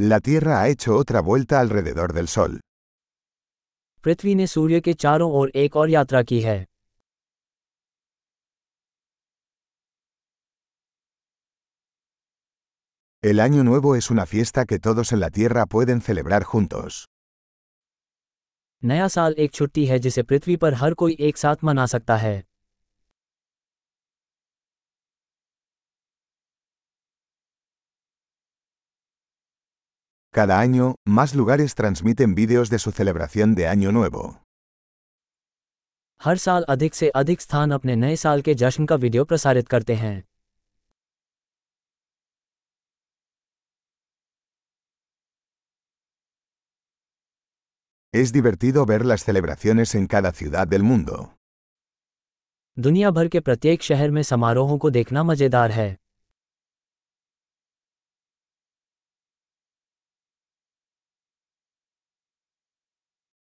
La Tierra ha hecho otra vuelta alrededor del Sol. पृथ्वी ने सूर्य के चारों ओर एक और यात्रा की है El Año Nuevo es una fiesta que todos en la Tierra pueden celebrar juntos. नया साल एक छुट्टी है जिसे पृथ्वी पर हर कोई एक साथ मना सकता है Cada año, más lugares transmiten vídeos de su celebración de Año Nuevo. हर साल अधिक से अधिक स्थान अपने नए साल के जश्न का वीडियो प्रसारित करते हैं Es divertido ver las celebraciones en cada ciudad del mundo. दुनिया भर के प्रत्येक शहर में समारोहों को देखना मज़ेदार है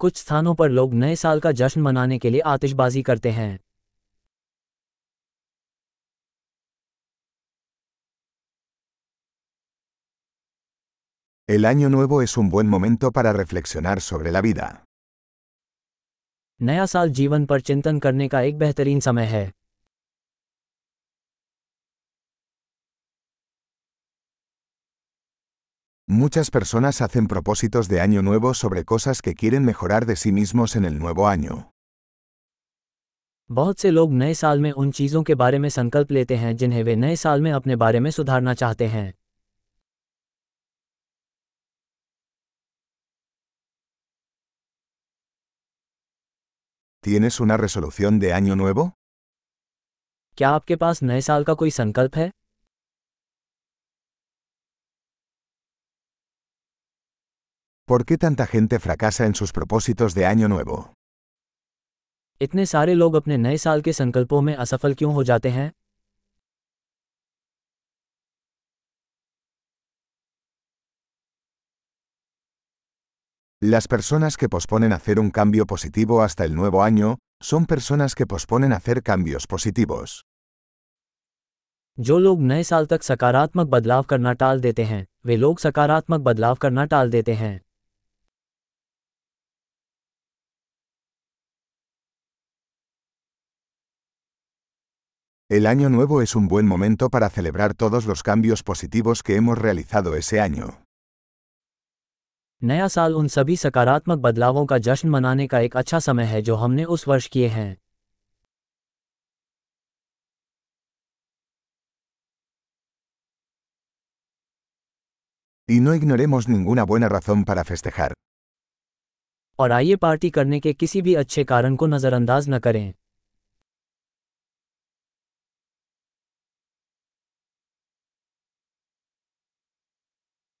कुछ स्थानों पर लोग नए साल का जश्न मनाने के लिए आतिशबाजी करते हैं El Año Nuevo es un buen momento para reflexionar sobre la vida. नया साल जीवन पर चिंतन करने का एक बेहतरीन समय है Muchas personas hacen propósitos de Año Nuevo sobre cosas que quieren mejorar de sí mismos en el nuevo año. बहुत से लोग नए साल में उन चीज़ों के बारे में संकल्प लेते हैं जिन्हें वे नए साल में अपने बारे में सुधारना चाहते हैं ¿Tienes una resolución de Año Nuevo? क्या आपके पास नए साल का कोई संकल्प है ¿Por qué tanta gente fracasa en sus propósitos de Año Nuevo? इतने सारे लोग अपने नए साल के संकल्पों में असफल क्यों हो जाते हैं Las personas que posponen hacer un cambio positivo hasta el nuevo año, son personas que posponen hacer cambios positivos. जो लोग नए साल तक सकारात्मक बदलाव करना टाल देते हैं वे लोग सकारात्मक बदलाव करना टाल देते हैं El Año Nuevo es un buen momento para celebrar todos los cambios positivos que hemos realizado ese año. नया साल उन सभी सकारात्मक बदलावों का जश्न मनाने का एक अच्छा समय है जो हमने उस वर्ष किए हैं Y no ignoremos ninguna buena razón para festejar. और आइए पार्टी करने के किसी भी अच्छे कारण को नज़रअंदाज न करें